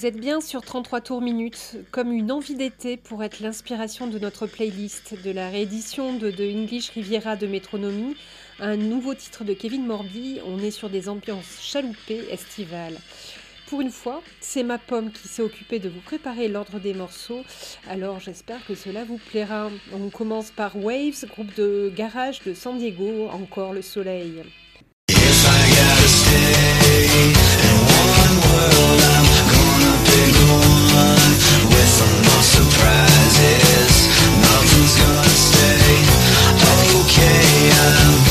Vous êtes bien sur 33 tours minutes, comme une envie d'été pour être l'inspiration de notre playlist, de la réédition de The English Riviera de Métronomie, un nouveau titre de Kevin Morby, on est sur des ambiances chaloupées estivales. Pour une fois, c'est ma pomme qui s'est occupée de vous préparer l'ordre des morceaux, alors j'espère que cela vous plaira. On commence par Waves, groupe de garage de San Diego, encore le soleil. I surprises Nothing's gonna stay I'm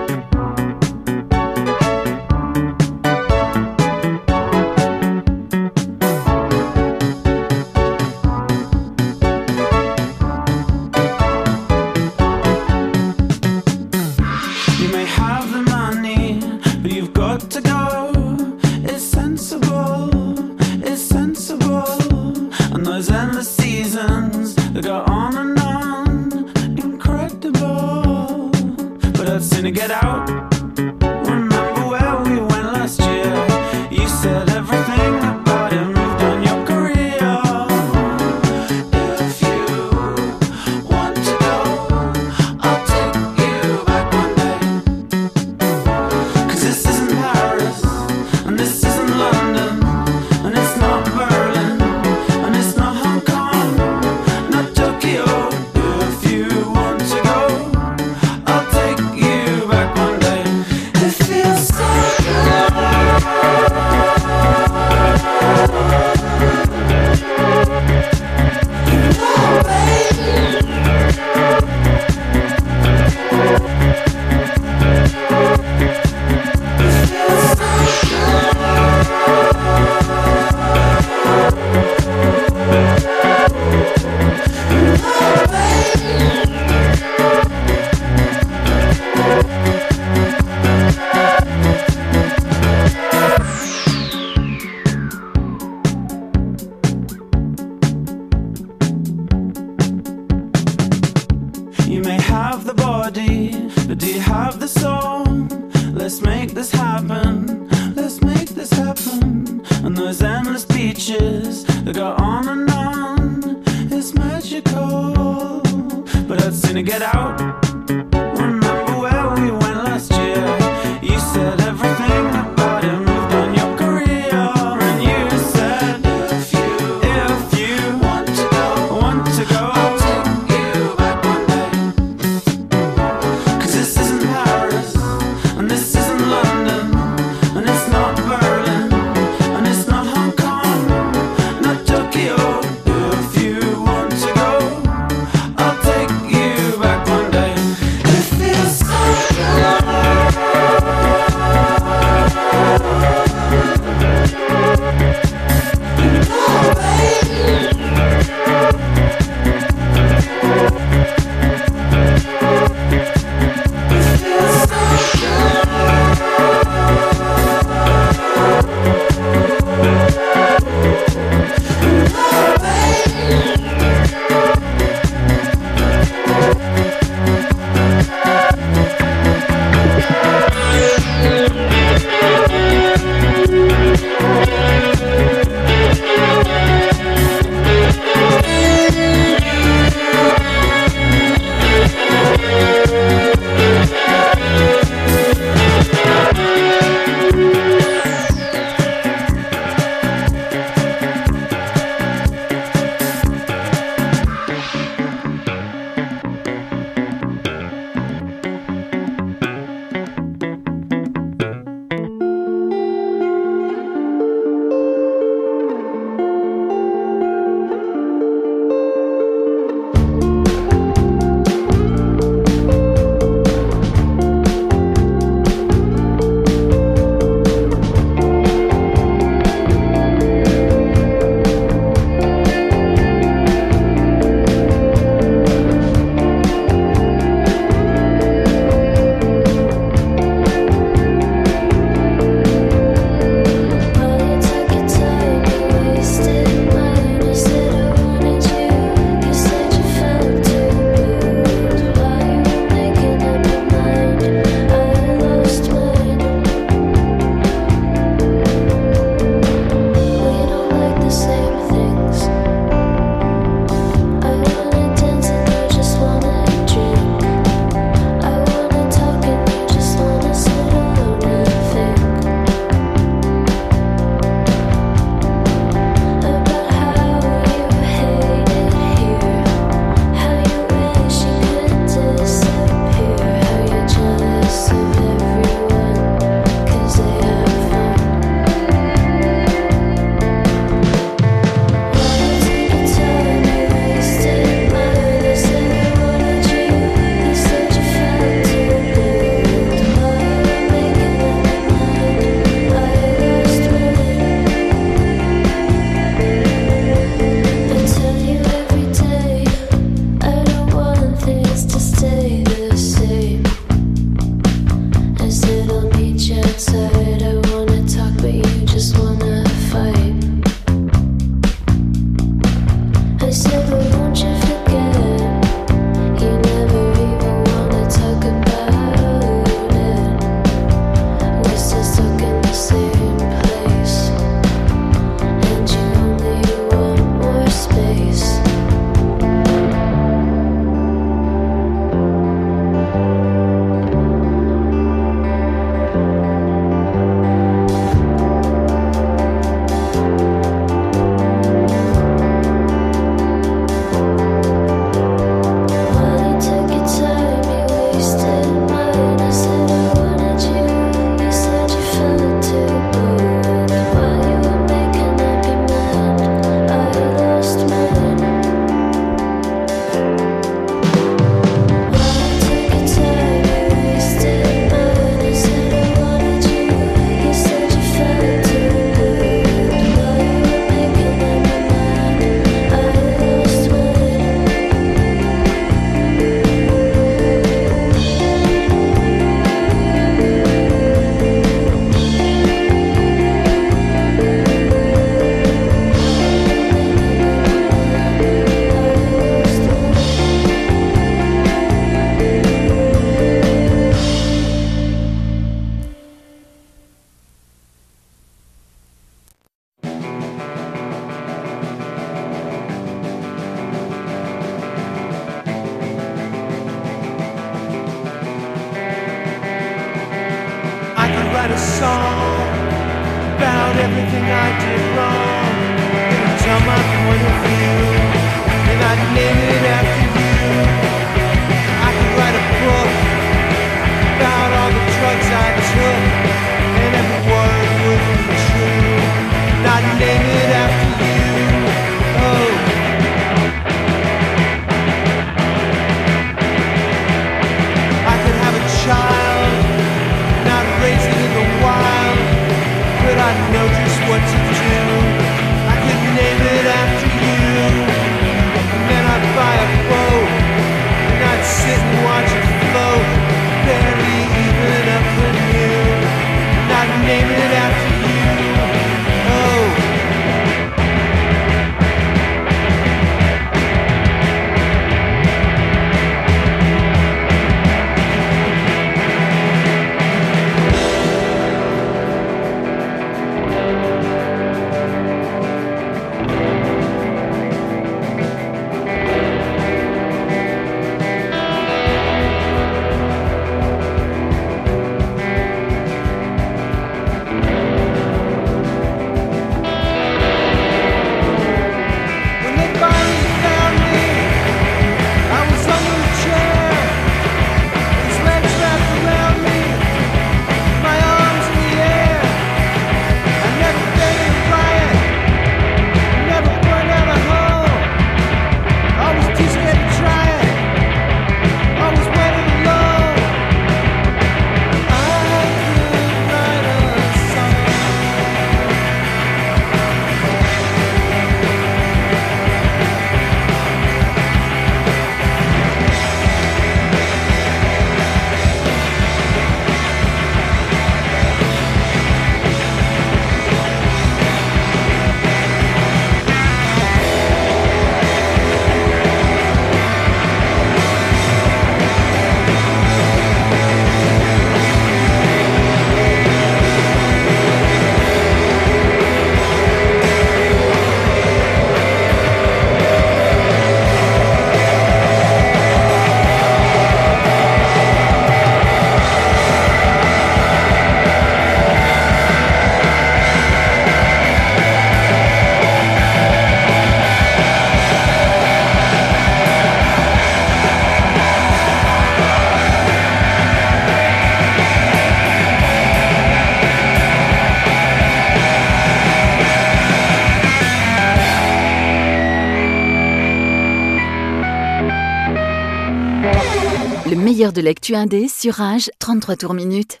de l'actu indé sur Rage, 33 tours minutes.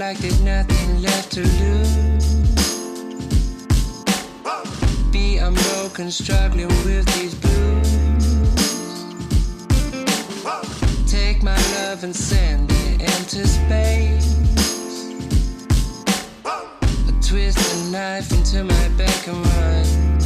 Like there's nothing left to lose. Be unbroken, struggling with these blues. Take my love and send it into space. Twist a knife into my back and run.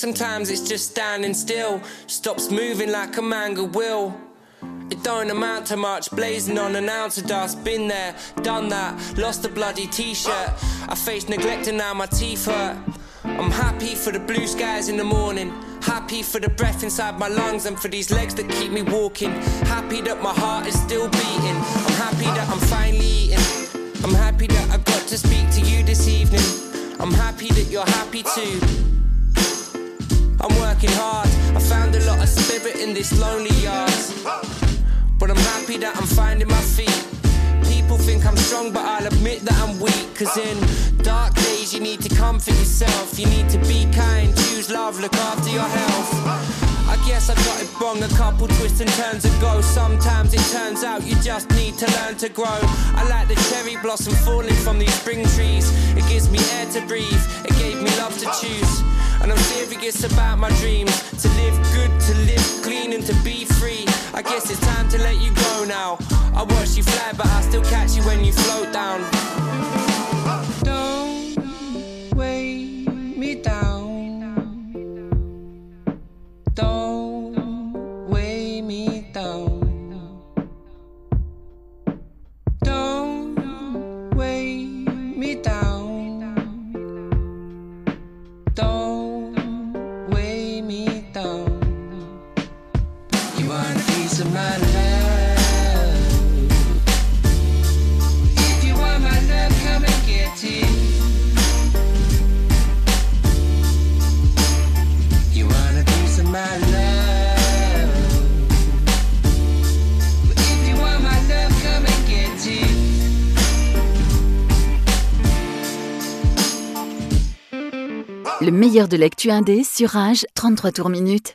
Sometimes it's just standing still. Stops moving like a manga will. It don't amount to much, blazing on an ounce of dust. Been there, done that, lost a bloody t shirt. I face neglect and now my teeth hurt. I'm happy for the blue skies in the morning. Happy for the breath inside my lungs and for these legs that keep me walking. Happy that my heart is still beating. I'm happy that I'm finally eating. I'm happy that I got to speak to you this evening. I'm happy that you're happy too. I'm working hard. I found a lot of spirit in this lonely yard. But I'm happy that I'm finding my feet. People think I'm strong, but I'll admit that I'm weak. Cause in dark days, you need to comfort yourself. You need to be kind, choose love, look after your health. I guess I got it wrong a couple twists and turns ago. Sometimes it turns out you just need to learn to grow. I like the cherry blossom falling from these spring trees. It gives me air to breathe, it gave me love to choose. And I'm serious about my dreams to live good, to live clean, and to be free. I guess it's time to let you go now. I watch you fly, but I still catch you when you float down. Le meilleur de l'actu indé sur Rage, 33 tours minutes.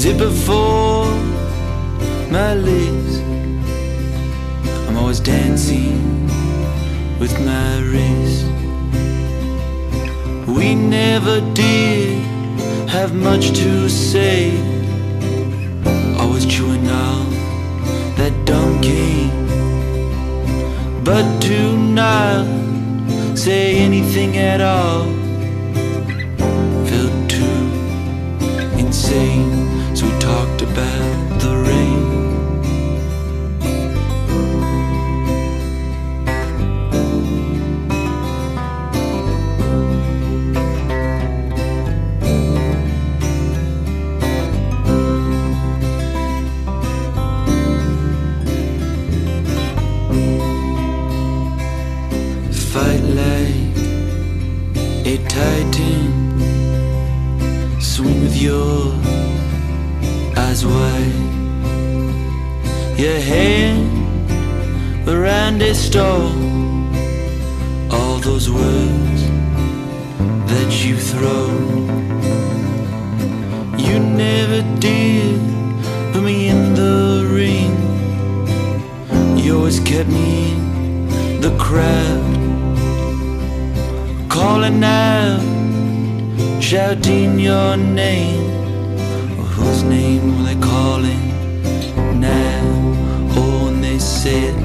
zipper for my lips. I'm always dancing with my wrist. We never did have much to say. Always chewing on that donkey. But do not say anything at all. talked about. throne. You never did put me in the ring. You always kept me in the crowd, calling out, shouting your name. Whose name were they calling now? Oh, and they said.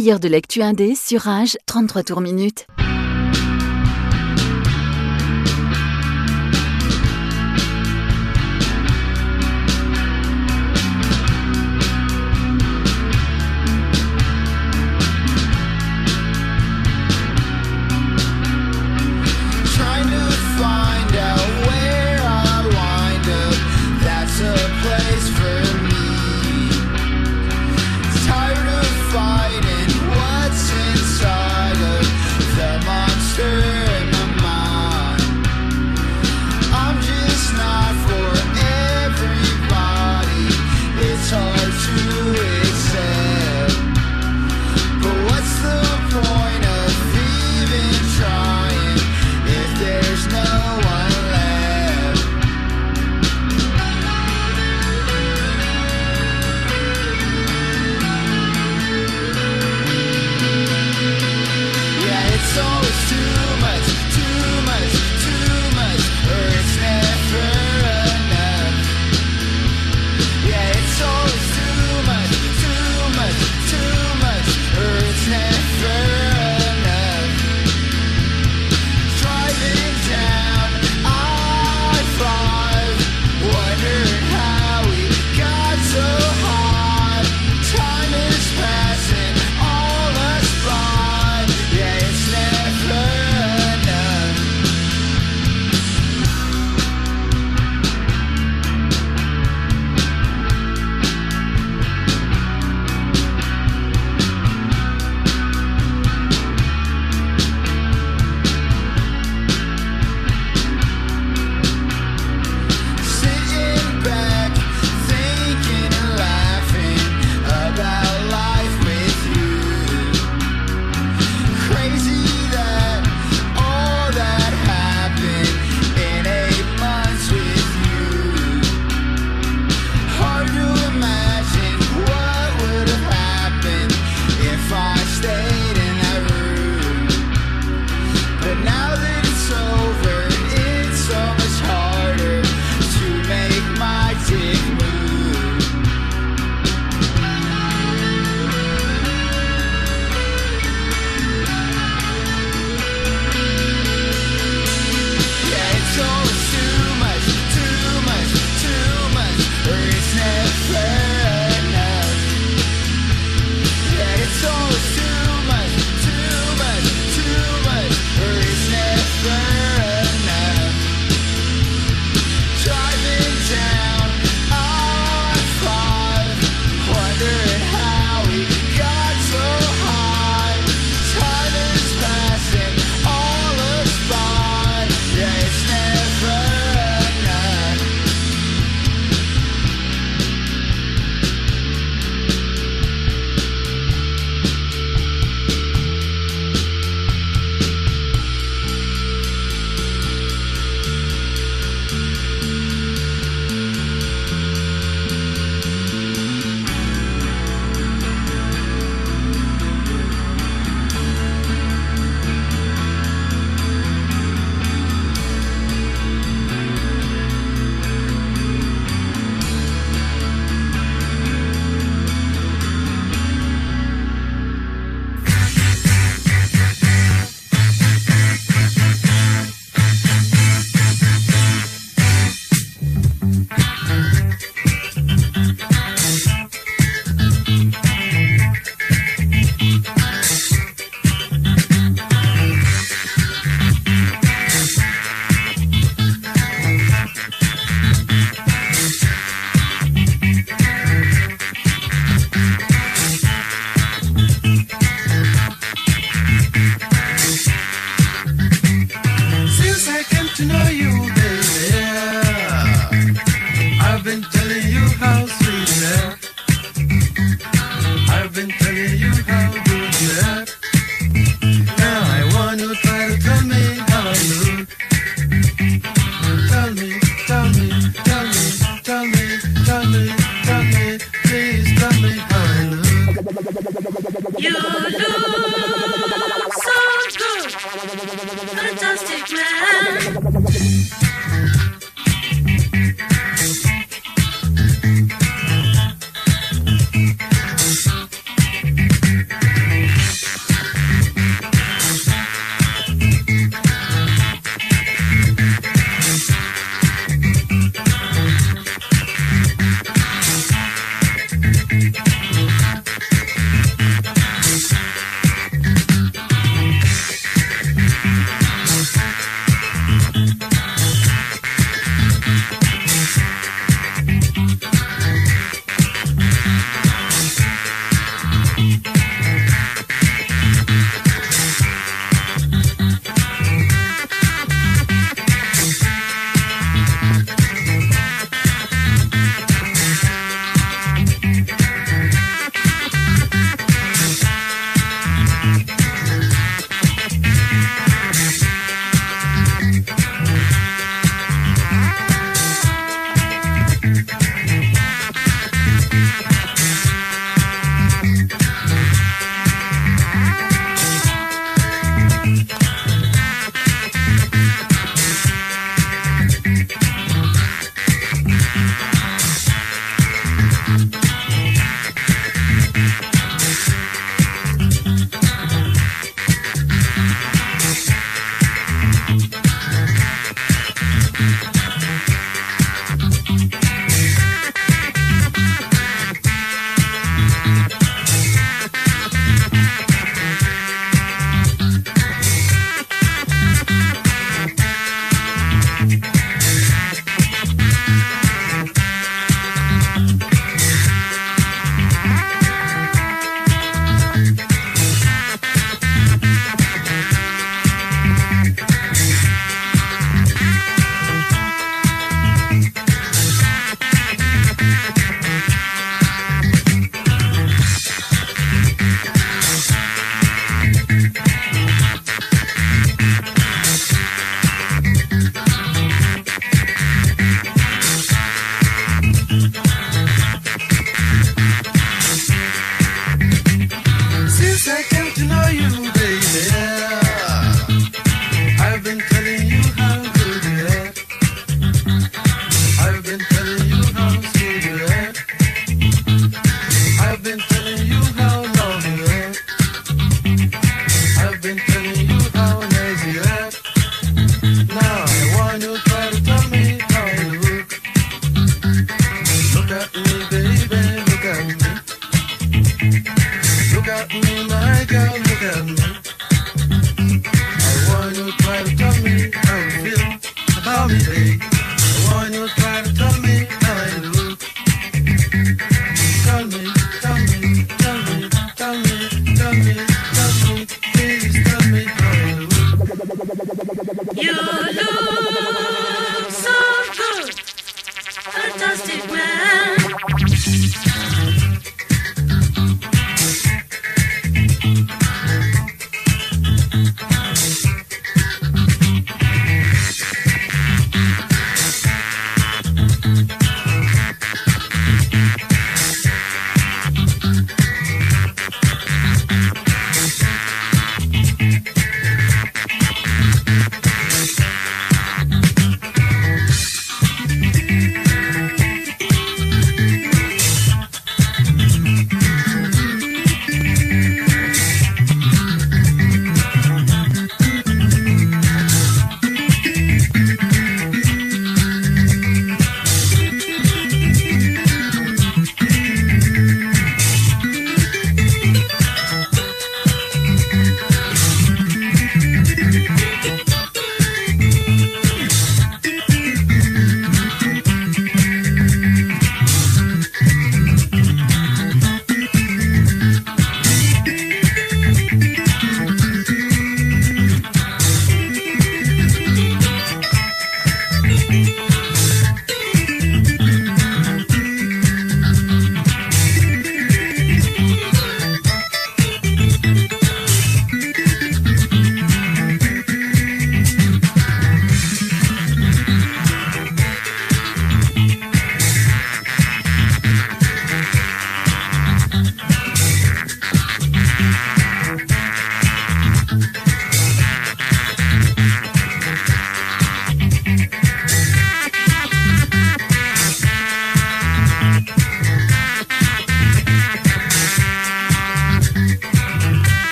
Meilleur de l'actu indé sur Rage, 33 tours minutes.